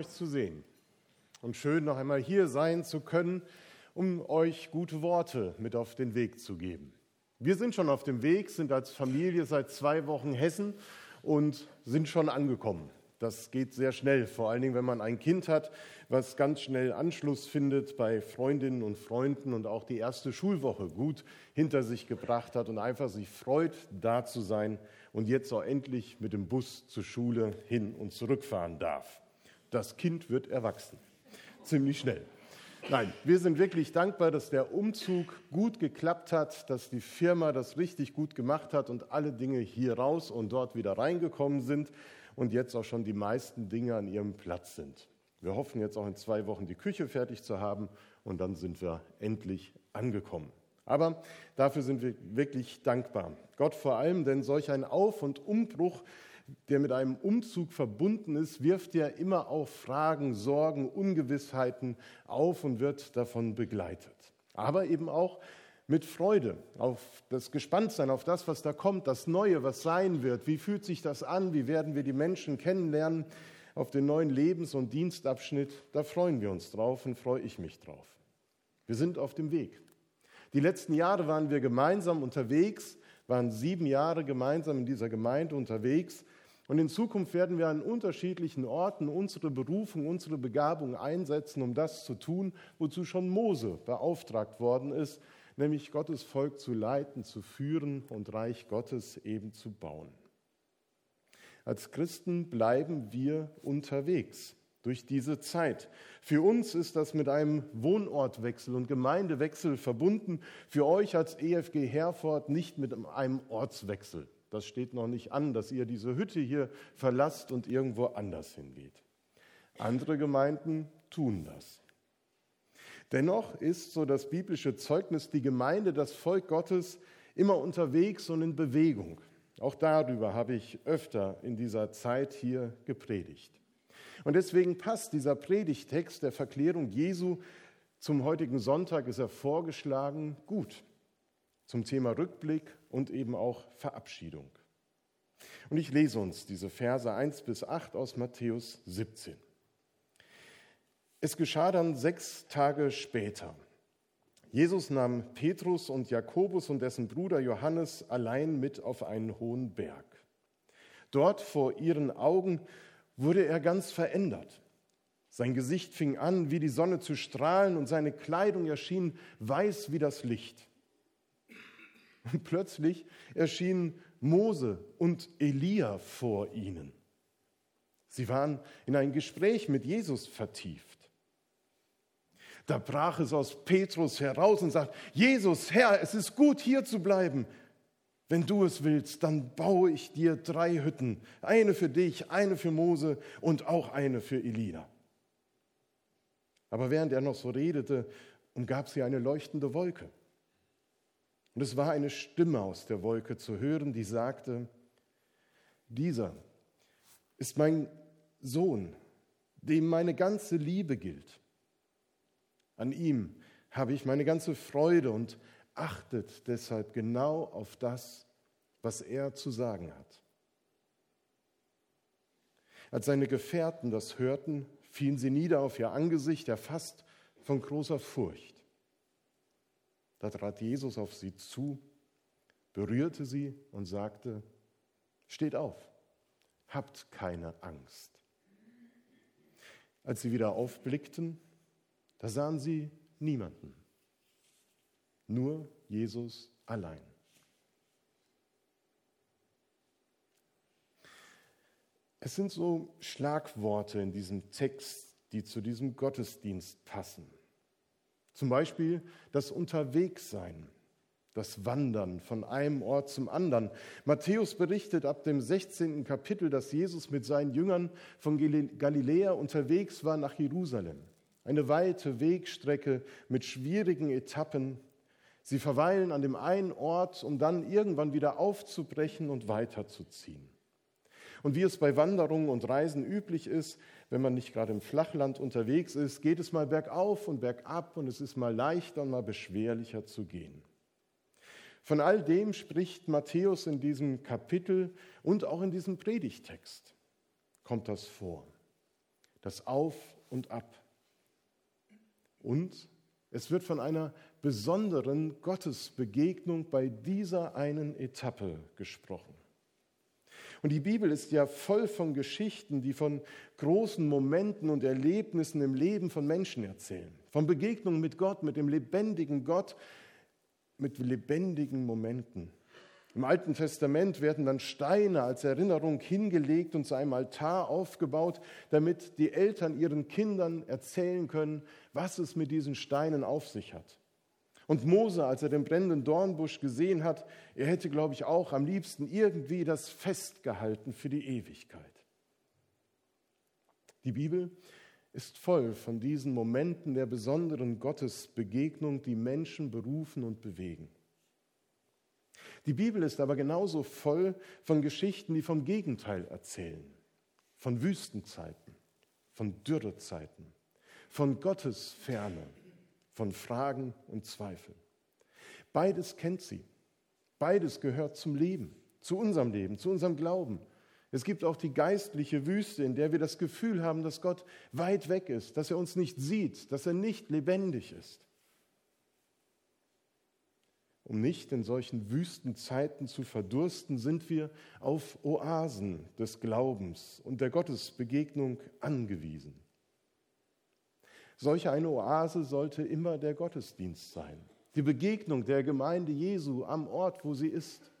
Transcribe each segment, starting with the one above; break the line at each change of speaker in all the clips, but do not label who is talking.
euch zu sehen und schön noch einmal hier sein zu können, um euch gute Worte mit auf den Weg zu geben. Wir sind schon auf dem Weg, sind als Familie seit zwei Wochen Hessen und sind schon angekommen. Das geht sehr schnell, vor allen Dingen, wenn man ein Kind hat, was ganz schnell Anschluss findet bei Freundinnen und Freunden und auch die erste Schulwoche gut hinter sich gebracht hat und einfach sich freut, da zu sein und jetzt auch endlich mit dem Bus zur Schule hin und zurückfahren darf das Kind wird erwachsen. Ziemlich schnell. Nein, wir sind wirklich dankbar, dass der Umzug gut geklappt hat, dass die Firma das richtig gut gemacht hat und alle Dinge hier raus und dort wieder reingekommen sind und jetzt auch schon die meisten Dinge an ihrem Platz sind. Wir hoffen jetzt auch in zwei Wochen die Küche fertig zu haben und dann sind wir endlich angekommen. Aber dafür sind wir wirklich dankbar. Gott vor allem, denn solch ein Auf- und Umbruch der mit einem Umzug verbunden ist, wirft ja immer auch Fragen, Sorgen, Ungewissheiten auf und wird davon begleitet. Aber eben auch mit Freude auf das Gespanntsein, auf das, was da kommt, das Neue, was sein wird. Wie fühlt sich das an? Wie werden wir die Menschen kennenlernen? Auf den neuen Lebens- und Dienstabschnitt, da freuen wir uns drauf und freue ich mich drauf. Wir sind auf dem Weg. Die letzten Jahre waren wir gemeinsam unterwegs, waren sieben Jahre gemeinsam in dieser Gemeinde unterwegs und in Zukunft werden wir an unterschiedlichen Orten unsere Berufung, unsere Begabung einsetzen, um das zu tun, wozu schon Mose beauftragt worden ist, nämlich Gottes Volk zu leiten, zu führen und Reich Gottes eben zu bauen. Als Christen bleiben wir unterwegs durch diese Zeit. Für uns ist das mit einem Wohnortwechsel und Gemeindewechsel verbunden, für euch als EFG Herford nicht mit einem Ortswechsel. Das steht noch nicht an, dass ihr diese Hütte hier verlasst und irgendwo anders hingeht. Andere Gemeinden tun das. Dennoch ist so das biblische Zeugnis, die Gemeinde, das Volk Gottes, immer unterwegs und in Bewegung. Auch darüber habe ich öfter in dieser Zeit hier gepredigt. Und deswegen passt dieser Predigtext der Verklärung Jesu zum heutigen Sonntag, ist er vorgeschlagen, gut zum Thema Rückblick und eben auch Verabschiedung. Und ich lese uns diese Verse 1 bis 8 aus Matthäus 17. Es geschah dann sechs Tage später. Jesus nahm Petrus und Jakobus und dessen Bruder Johannes allein mit auf einen hohen Berg. Dort vor ihren Augen wurde er ganz verändert. Sein Gesicht fing an, wie die Sonne zu strahlen, und seine Kleidung erschien weiß wie das Licht. Und plötzlich erschienen Mose und Elia vor ihnen. Sie waren in ein Gespräch mit Jesus vertieft. Da brach es aus Petrus heraus und sagt, Jesus, Herr, es ist gut hier zu bleiben. Wenn du es willst, dann baue ich dir drei Hütten, eine für dich, eine für Mose und auch eine für Elia. Aber während er noch so redete, umgab sie eine leuchtende Wolke. Und es war eine Stimme aus der Wolke zu hören, die sagte, dieser ist mein Sohn, dem meine ganze Liebe gilt. An ihm habe ich meine ganze Freude und achtet deshalb genau auf das, was er zu sagen hat. Als seine Gefährten das hörten, fielen sie nieder auf ihr Angesicht, erfasst von großer Furcht. Da trat Jesus auf sie zu, berührte sie und sagte, steht auf, habt keine Angst. Als sie wieder aufblickten, da sahen sie niemanden, nur Jesus allein. Es sind so Schlagworte in diesem Text, die zu diesem Gottesdienst passen. Zum Beispiel das Unterwegssein, das Wandern von einem Ort zum anderen. Matthäus berichtet ab dem 16. Kapitel, dass Jesus mit seinen Jüngern von Galiläa unterwegs war nach Jerusalem. Eine weite Wegstrecke mit schwierigen Etappen. Sie verweilen an dem einen Ort, um dann irgendwann wieder aufzubrechen und weiterzuziehen. Und wie es bei Wanderungen und Reisen üblich ist, wenn man nicht gerade im Flachland unterwegs ist, geht es mal bergauf und bergab und es ist mal leichter und mal beschwerlicher zu gehen. Von all dem spricht Matthäus in diesem Kapitel und auch in diesem Predigtext kommt das vor. das Auf und Ab. Und es wird von einer besonderen Gottesbegegnung bei dieser einen Etappe gesprochen. Und die Bibel ist ja voll von Geschichten, die von großen Momenten und Erlebnissen im Leben von Menschen erzählen. Von Begegnungen mit Gott, mit dem lebendigen Gott, mit lebendigen Momenten. Im Alten Testament werden dann Steine als Erinnerung hingelegt und zu einem Altar aufgebaut, damit die Eltern ihren Kindern erzählen können, was es mit diesen Steinen auf sich hat. Und Mose, als er den brennenden Dornbusch gesehen hat, er hätte, glaube ich, auch am liebsten irgendwie das festgehalten für die Ewigkeit. Die Bibel ist voll von diesen Momenten der besonderen Gottesbegegnung, die Menschen berufen und bewegen. Die Bibel ist aber genauso voll von Geschichten, die vom Gegenteil erzählen, von Wüstenzeiten, von Dürrezeiten, von Gottesferne, von Fragen und Zweifeln. Beides kennt sie. Beides gehört zum Leben, zu unserem Leben, zu unserem Glauben. Es gibt auch die geistliche Wüste, in der wir das Gefühl haben, dass Gott weit weg ist, dass er uns nicht sieht, dass er nicht lebendig ist. Um nicht in solchen Wüstenzeiten zu verdursten, sind wir auf Oasen des Glaubens und der Gottesbegegnung angewiesen. Solch eine Oase sollte immer der Gottesdienst sein. Die Begegnung der Gemeinde Jesu am Ort, wo sie ist.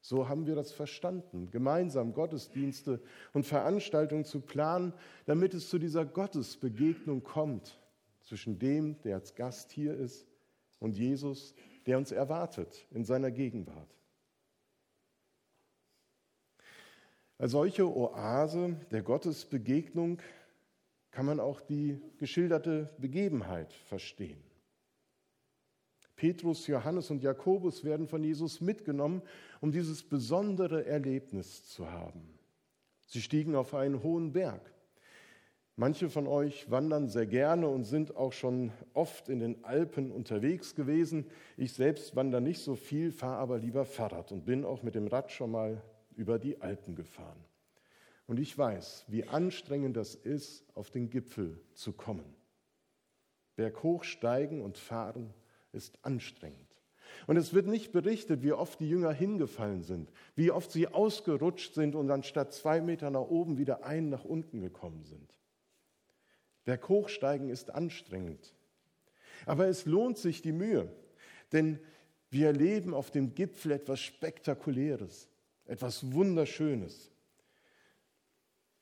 So haben wir das verstanden, gemeinsam Gottesdienste und Veranstaltungen zu planen, damit es zu dieser Gottesbegegnung kommt zwischen dem, der als Gast hier ist, und Jesus, der uns erwartet in seiner Gegenwart. Als solche Oase der Gottesbegegnung kann man auch die geschilderte Begebenheit verstehen. Petrus, Johannes und Jakobus werden von Jesus mitgenommen, um dieses besondere Erlebnis zu haben. Sie stiegen auf einen hohen Berg. Manche von euch wandern sehr gerne und sind auch schon oft in den Alpen unterwegs gewesen. Ich selbst wandere nicht so viel, fahre aber lieber Fahrrad und bin auch mit dem Rad schon mal über die Alpen gefahren. Und ich weiß, wie anstrengend das ist, auf den Gipfel zu kommen. Berghoch steigen und fahren ist anstrengend. Und es wird nicht berichtet, wie oft die Jünger hingefallen sind, wie oft sie ausgerutscht sind und dann statt zwei Meter nach oben wieder einen nach unten gekommen sind. Berghochsteigen ist anstrengend. Aber es lohnt sich die Mühe, denn wir erleben auf dem Gipfel etwas Spektakuläres, etwas Wunderschönes.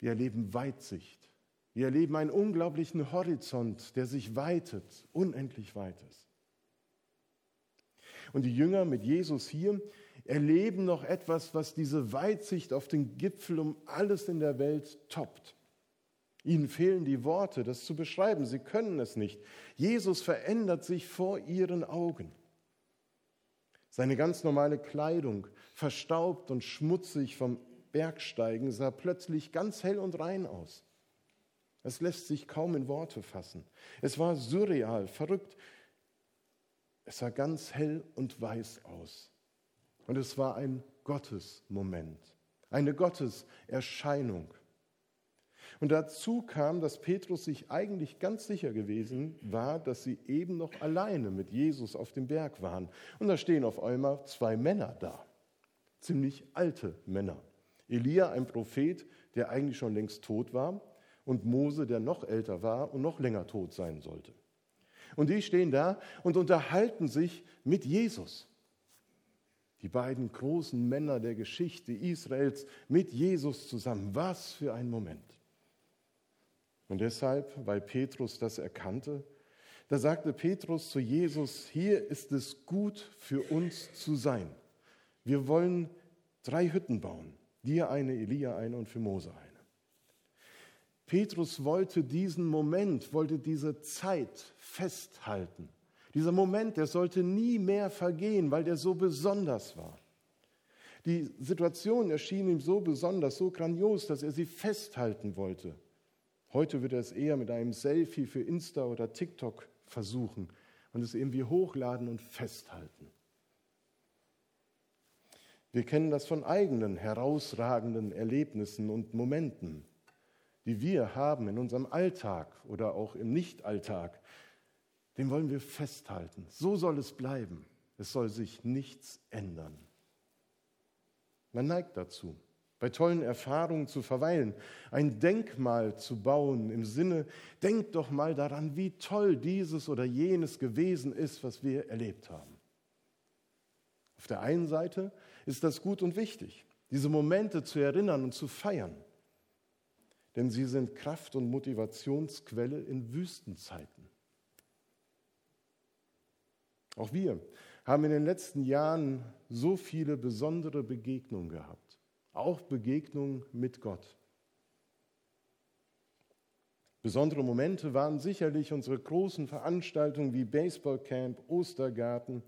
Wir erleben Weitsicht. Wir erleben einen unglaublichen Horizont, der sich weitet, unendlich weit ist. Und die Jünger mit Jesus hier erleben noch etwas, was diese Weitsicht auf den Gipfel um alles in der Welt toppt. Ihnen fehlen die Worte, das zu beschreiben. Sie können es nicht. Jesus verändert sich vor ihren Augen. Seine ganz normale Kleidung, verstaubt und schmutzig vom Bergsteigen sah plötzlich ganz hell und rein aus. Es lässt sich kaum in Worte fassen. Es war surreal, verrückt. Es sah ganz hell und weiß aus. Und es war ein Gottesmoment, eine Gotteserscheinung. Und dazu kam, dass Petrus sich eigentlich ganz sicher gewesen war, dass sie eben noch alleine mit Jesus auf dem Berg waren. Und da stehen auf einmal zwei Männer da, ziemlich alte Männer. Elia, ein Prophet, der eigentlich schon längst tot war, und Mose, der noch älter war und noch länger tot sein sollte. Und die stehen da und unterhalten sich mit Jesus. Die beiden großen Männer der Geschichte Israels mit Jesus zusammen. Was für ein Moment. Und deshalb, weil Petrus das erkannte, da sagte Petrus zu Jesus, hier ist es gut für uns zu sein. Wir wollen drei Hütten bauen. Dir eine, Elia eine und für Mose eine. Petrus wollte diesen Moment, wollte diese Zeit festhalten. Dieser Moment, der sollte nie mehr vergehen, weil der so besonders war. Die Situation erschien ihm so besonders, so grandios, dass er sie festhalten wollte. Heute wird er es eher mit einem Selfie für Insta oder TikTok versuchen und es irgendwie hochladen und festhalten. Wir kennen das von eigenen herausragenden Erlebnissen und Momenten. die wir haben in unserem Alltag oder auch im Nichtalltag, den wollen wir festhalten. So soll es bleiben. Es soll sich nichts ändern. Man neigt dazu, bei tollen Erfahrungen zu verweilen, ein Denkmal zu bauen im Sinne, denkt doch mal daran, wie toll dieses oder jenes gewesen ist, was wir erlebt haben. Auf der einen Seite ist das gut und wichtig, diese Momente zu erinnern und zu feiern, denn sie sind Kraft und Motivationsquelle in Wüstenzeiten. Auch wir haben in den letzten Jahren so viele besondere Begegnungen gehabt, auch Begegnungen mit Gott. Besondere Momente waren sicherlich unsere großen Veranstaltungen wie Baseballcamp, Ostergarten.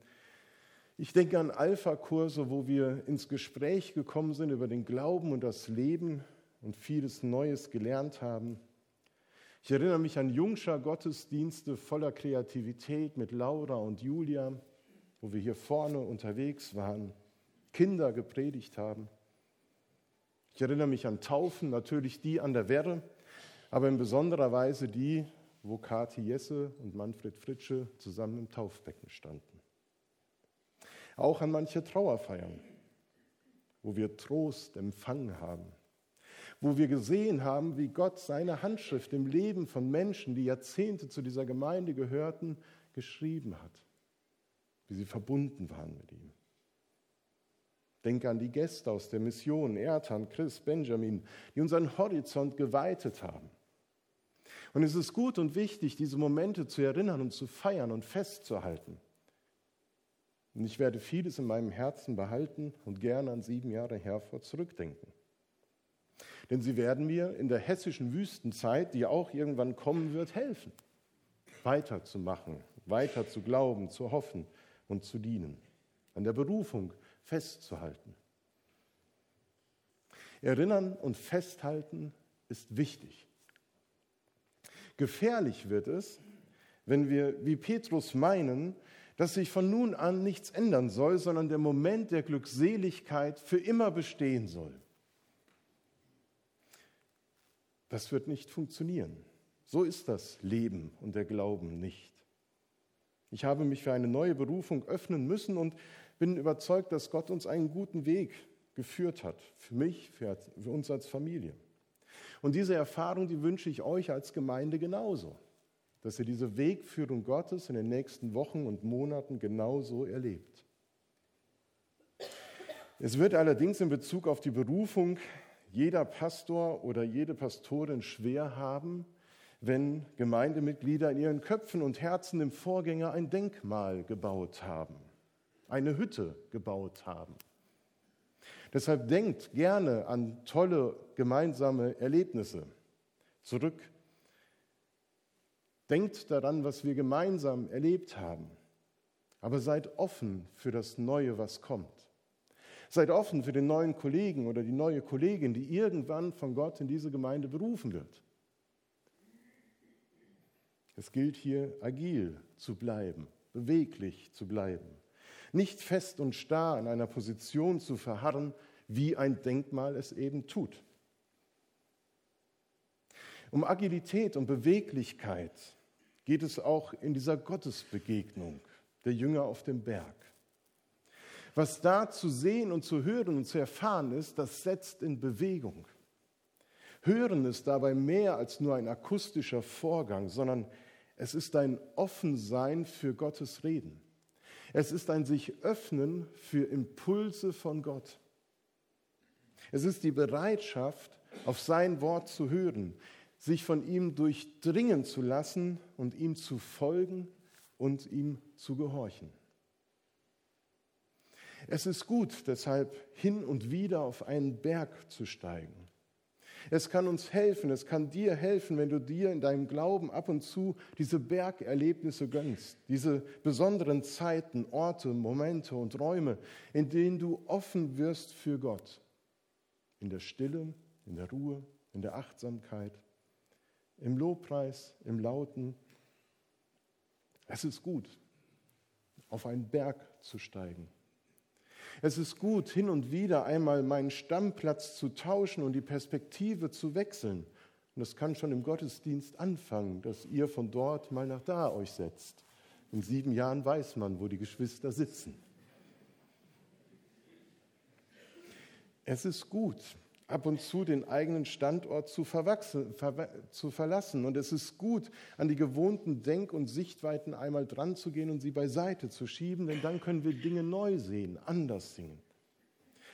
Ich denke an Alpha-Kurse, wo wir ins Gespräch gekommen sind über den Glauben und das Leben und vieles Neues gelernt haben. Ich erinnere mich an Jungscher Gottesdienste voller Kreativität mit Laura und Julia wo wir hier vorne unterwegs waren, Kinder gepredigt haben. Ich erinnere mich an Taufen, natürlich die an der Werre, aber in besonderer Weise die, wo Kathi Jesse und Manfred Fritsche zusammen im Taufbecken standen. Auch an manche Trauerfeiern, wo wir Trost empfangen haben, wo wir gesehen haben, wie Gott seine Handschrift im Leben von Menschen, die Jahrzehnte zu dieser Gemeinde gehörten, geschrieben hat wie sie verbunden waren mit ihm. Denke an die Gäste aus der Mission, Ertan, Chris, Benjamin, die unseren Horizont geweitet haben. Und es ist gut und wichtig, diese Momente zu erinnern und zu feiern und festzuhalten. Und ich werde vieles in meinem Herzen behalten und gerne an sieben Jahre Herford zurückdenken. Denn sie werden mir in der hessischen Wüstenzeit, die auch irgendwann kommen wird, helfen, weiterzumachen, weiter zu glauben, zu hoffen und zu dienen, an der Berufung festzuhalten. Erinnern und festhalten ist wichtig. Gefährlich wird es, wenn wir wie Petrus meinen, dass sich von nun an nichts ändern soll, sondern der Moment der Glückseligkeit für immer bestehen soll. Das wird nicht funktionieren. So ist das Leben und der Glauben nicht. Ich habe mich für eine neue Berufung öffnen müssen und bin überzeugt, dass Gott uns einen guten Weg geführt hat, für mich, für, uns als Familie. Und diese Erfahrung, die wünsche ich euch als Gemeinde genauso, dass ihr diese Wegführung Gottes in den nächsten Wochen und Monaten genauso erlebt. Es wird allerdings in Bezug auf die Berufung jeder Pastor oder jede Pastorin schwer haben, wenn Gemeindemitglieder in ihren Köpfen und Herzen dem Vorgänger ein Denkmal gebaut haben, eine Hütte gebaut haben. Deshalb denkt gerne an tolle gemeinsame Erlebnisse zurück. Denkt daran, was wir gemeinsam erlebt haben. Aber seid offen für das Neue, was kommt. Seid offen für den neuen Kollegen oder die neue Kollegin, die irgendwann von Gott in diese Gemeinde berufen wird. Es gilt hier agil zu bleiben, beweglich zu bleiben, nicht fest und starr in einer Position zu verharren, wie ein Denkmal es eben tut. Um Agilität und Beweglichkeit geht es auch in dieser Gottesbegegnung der Jünger auf dem Berg. Was da zu sehen und zu hören und zu erfahren ist, das setzt in Bewegung. Hören ist dabei mehr als nur ein akustischer Vorgang, sondern es ist ein Offensein für Gottes Reden. Es ist ein sich öffnen für Impulse von Gott. Es ist die Bereitschaft, auf sein Wort zu hören, sich von ihm durchdringen zu lassen und ihm zu folgen und ihm zu gehorchen. Es ist gut, deshalb hin und wieder auf einen Berg zu steigen es kann uns helfen, es kann dir helfen, wenn du dir in deinem Glauben ab und zu diese Bergerlebnisse gönnst, diese besonderen Zeiten, Orte, Momente und Räume, in denen du offen wirst für Gott. In der Stille, in der Ruhe, in der Achtsamkeit, im Lobpreis, im Lauten. Es ist gut, auf einen Berg zu steigen es ist gut, hin und wieder einmal meinen Stammplatz zu tauschen und die Perspektive zu wechseln Und das kann schon im Gottesdienst anfangen, dass ihr von dort mal nach da euch setzt. In sieben Jahren weiß man, wo die Geschwister sitzen. Es ist gut, ab und zu den eigenen Standort zu, zu, verlassen. Und es ist gut, an die gewohnten Denk- und Sichtweiten einmal dran zu gehen und sie beiseite zu schieben, denn dann können wir Dinge neu sehen, anders sehen.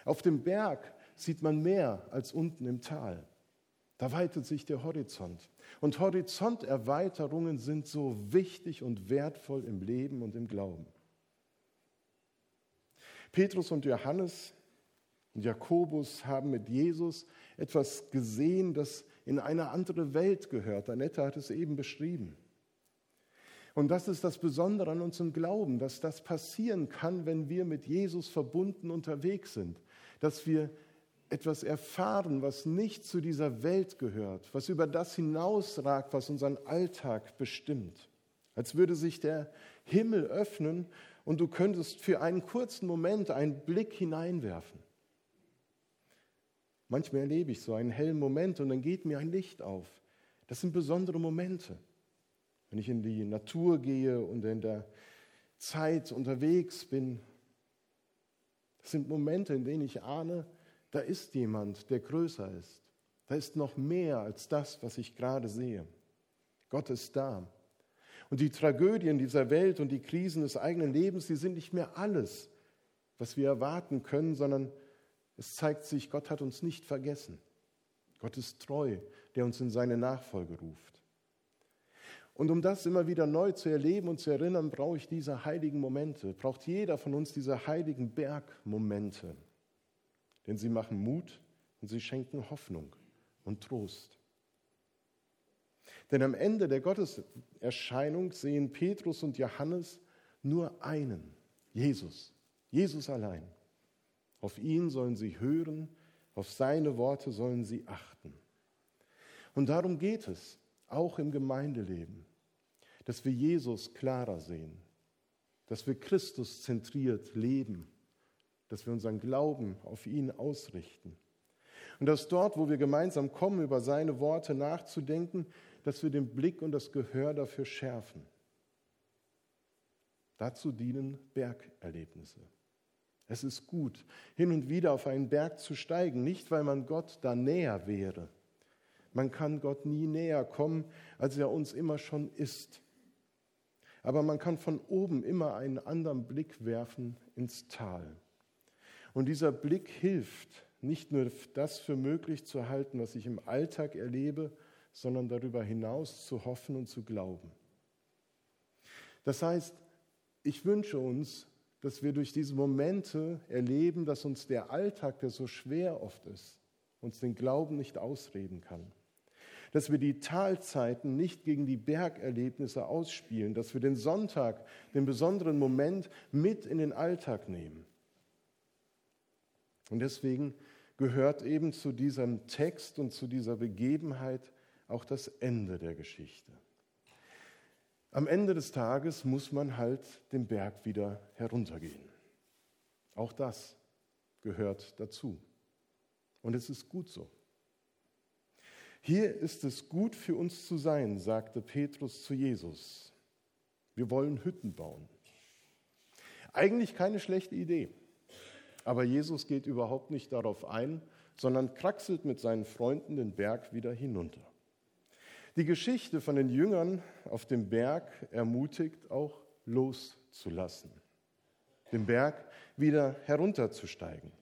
Auf dem Berg sieht man mehr als unten im Tal. Da weitet sich der Horizont. Und Horizonterweiterungen sind so wichtig und wertvoll im Leben und im Glauben. Petrus und Johannes und Jakobus haben mit Jesus etwas gesehen, das in eine andere Welt gehört. Annette hat es eben beschrieben. Und das ist das Besondere an unserem Glauben, dass das passieren kann, wenn wir mit Jesus verbunden unterwegs sind, dass wir etwas erfahren, was nicht zu dieser Welt gehört, was über das hinausragt, was unseren Alltag bestimmt. Als würde sich der Himmel öffnen und du könntest für einen kurzen Moment einen Blick hineinwerfen. Manchmal erlebe ich so einen hellen Moment und dann geht mir ein Licht auf. Das sind besondere Momente. Wenn ich in die Natur gehe und in der Zeit unterwegs bin, das sind Momente, in denen ich ahne, da ist jemand, der größer ist. Da ist noch mehr als das, was ich gerade sehe. Gott ist da. Und die Tragödien dieser Welt und die Krisen des eigenen Lebens, die sind nicht mehr alles, was wir erwarten können, sondern es zeigt sich, Gott hat uns nicht vergessen. Gott ist treu, der uns in seine Nachfolge ruft. Und um das immer wieder neu zu erleben und zu erinnern, brauche ich diese heiligen Momente, braucht jeder von uns diese heiligen Bergmomente. Denn sie machen Mut und sie schenken Hoffnung und Trost. Denn am Ende der Gotteserscheinung sehen Petrus und Johannes nur einen, Jesus, Jesus allein. Auf ihn sollen sie hören, auf seine Worte sollen sie achten. Und darum geht es, auch im Gemeindeleben, dass wir Jesus klarer sehen, dass wir Christus zentriert leben, dass wir unseren Glauben auf ihn ausrichten. Und dass dort, wo wir gemeinsam kommen, über seine Worte nachzudenken, dass wir den Blick und das Gehör dafür schärfen. Dazu dienen Bergerlebnisse. Es ist gut, hin und wieder auf einen Berg zu steigen, nicht weil man Gott da näher wäre. Man kann Gott nie näher kommen, als er uns immer schon ist. Aber man kann von oben immer einen anderen Blick werfen ins Tal. Und dieser Blick hilft, nicht nur das für möglich zu halten, was ich im Alltag erlebe, sondern darüber hinaus zu hoffen und zu glauben. Das heißt, ich wünsche uns, dass wir durch diese Momente erleben, dass uns der Alltag, der so schwer oft ist, uns den Glauben nicht ausreden kann. Dass wir die Talzeiten nicht gegen die Bergerlebnisse ausspielen, dass wir den Sonntag, den besonderen Moment mit in den Alltag nehmen. Und deswegen gehört eben zu diesem Text und zu dieser Begebenheit auch das Ende der Geschichte. Am Ende des Tages muss man halt den Berg wieder heruntergehen. Auch das gehört dazu. Und es ist gut so. Hier ist es gut für uns zu sein, sagte Petrus zu Jesus. Wir wollen Hütten bauen. Eigentlich keine schlechte Idee. Aber Jesus geht überhaupt nicht darauf ein, sondern kraxelt mit seinen Freunden den Berg wieder hinunter. Die Geschichte von den Jüngern auf dem Berg ermutigt auch loszulassen, den Berg wieder herunterzusteigen,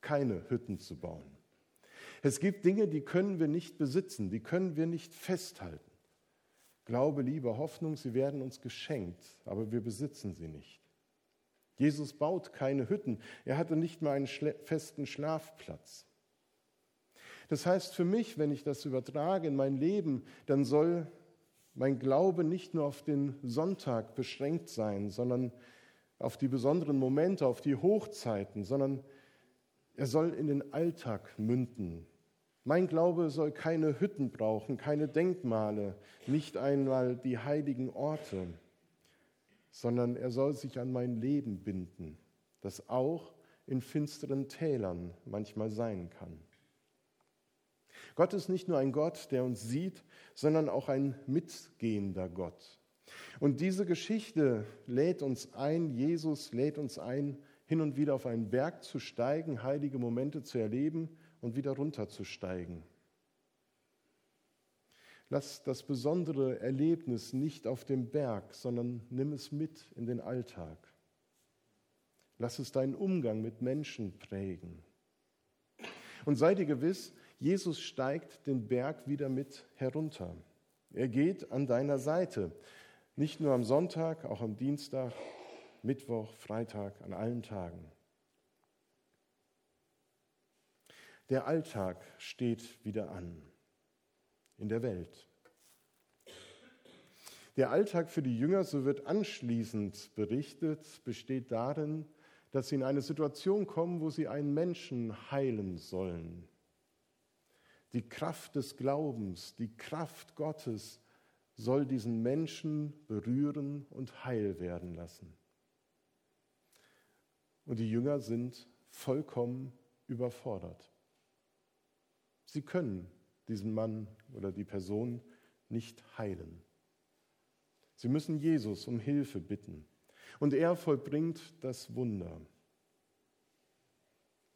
keine Hütten zu bauen. Es gibt Dinge, die können wir nicht besitzen, die können wir nicht festhalten. Glaube, Liebe, Hoffnung, sie werden uns geschenkt, aber wir besitzen sie nicht. Jesus baut keine Hütten, er hatte nicht mal einen festen Schlafplatz. Das heißt für mich, wenn ich das übertrage in mein Leben, dann soll mein Glaube nicht nur auf den Sonntag beschränkt sein, sondern auf die besonderen Momente, auf die Hochzeiten, sondern er soll in den Alltag münden. Mein Glaube soll keine Hütten brauchen, keine Denkmale, nicht einmal die heiligen Orte, sondern er soll sich an mein Leben binden, das auch in finsteren Tälern manchmal sein kann. Gott ist nicht nur ein Gott, der uns sieht, sondern auch ein mitgehender Gott. Und diese Geschichte lädt uns ein, Jesus lädt uns ein, hin und wieder auf einen Berg zu steigen, heilige Momente zu erleben und wieder runterzusteigen. Lass das besondere Erlebnis nicht auf dem Berg, sondern nimm es mit in den Alltag. Lass es deinen Umgang mit Menschen prägen. Und sei dir gewiss, Jesus steigt den Berg wieder mit herunter. Er geht an deiner Seite, nicht nur am Sonntag, auch am Dienstag, Mittwoch, Freitag, an allen Tagen. Der Alltag steht wieder an in der Welt. Der Alltag für die Jünger, so wird anschließend berichtet, besteht darin, dass sie in eine Situation kommen, wo sie einen Menschen heilen sollen. Die Kraft des Glaubens, die Kraft Gottes soll diesen Menschen berühren und heil werden lassen. Und die Jünger sind vollkommen überfordert. Sie können diesen Mann oder die Person nicht heilen. Sie müssen Jesus um Hilfe bitten. Und er vollbringt das Wunder.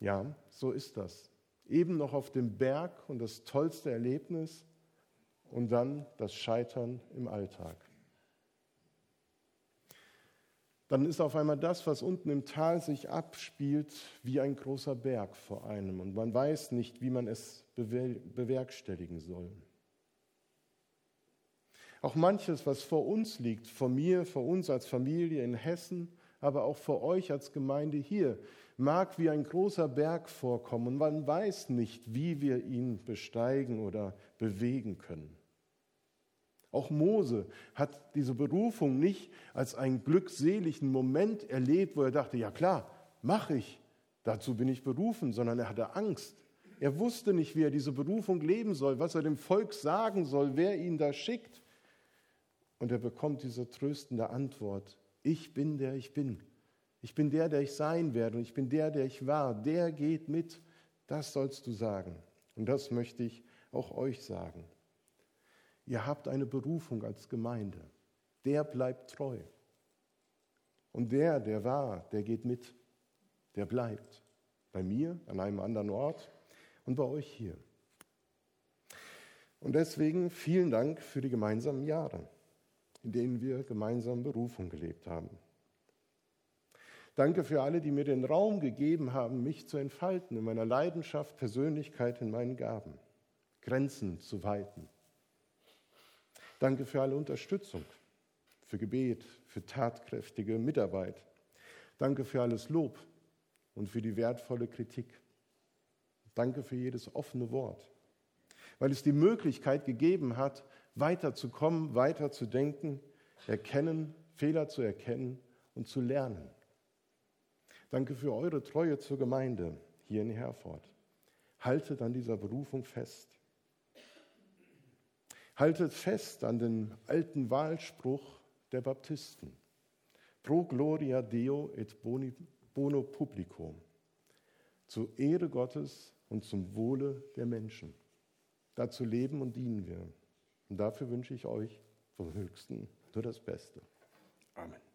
Ja, so ist das. Eben noch auf dem Berg und das tollste Erlebnis und dann das Scheitern im Alltag. Dann ist auf einmal das, was unten im Tal sich abspielt, wie ein großer Berg vor einem und man weiß nicht, wie man es bewerkstelligen soll. Auch manches, was vor uns liegt, vor mir, vor uns als Familie in Hessen, aber auch vor euch als Gemeinde hier, mag wie ein großer Berg vorkommen und man weiß nicht, wie wir ihn besteigen oder bewegen können. Auch Mose hat diese Berufung nicht als einen glückseligen Moment erlebt, wo er dachte, ja klar, mache ich, dazu bin ich berufen, sondern er hatte Angst. Er wusste nicht, wie er diese Berufung leben soll, was er dem Volk sagen soll, wer ihn da schickt. Und er bekommt diese tröstende Antwort, ich bin der ich bin. Ich bin der, der ich sein werde und ich bin der, der ich war. Der geht mit. Das sollst du sagen. Und das möchte ich auch euch sagen. Ihr habt eine Berufung als Gemeinde. Der bleibt treu. Und der, der war, der geht mit. Der bleibt. Bei mir, an einem anderen Ort und bei euch hier. Und deswegen vielen Dank für die gemeinsamen Jahre in denen wir gemeinsam Berufung gelebt haben. Danke für alle, die mir den Raum gegeben haben, mich zu entfalten in meiner Leidenschaft, Persönlichkeit, in meinen Gaben, Grenzen zu weiten. Danke für alle Unterstützung, für Gebet, für tatkräftige Mitarbeit. Danke für alles Lob und für die wertvolle Kritik. Danke für jedes offene Wort, weil es die Möglichkeit gegeben hat, weiterzukommen, weiterzudenken, erkennen, Fehler zu erkennen und zu lernen. Danke für eure Treue zur Gemeinde hier in Herford. Haltet an dieser Berufung fest. Haltet fest an den alten Wahlspruch der Baptisten. Pro gloria Deo et bono publico. Zur Ehre Gottes und zum Wohle der Menschen. Dazu leben und dienen wir. Und dafür wünsche ich euch vom Höchsten nur das Beste. Amen.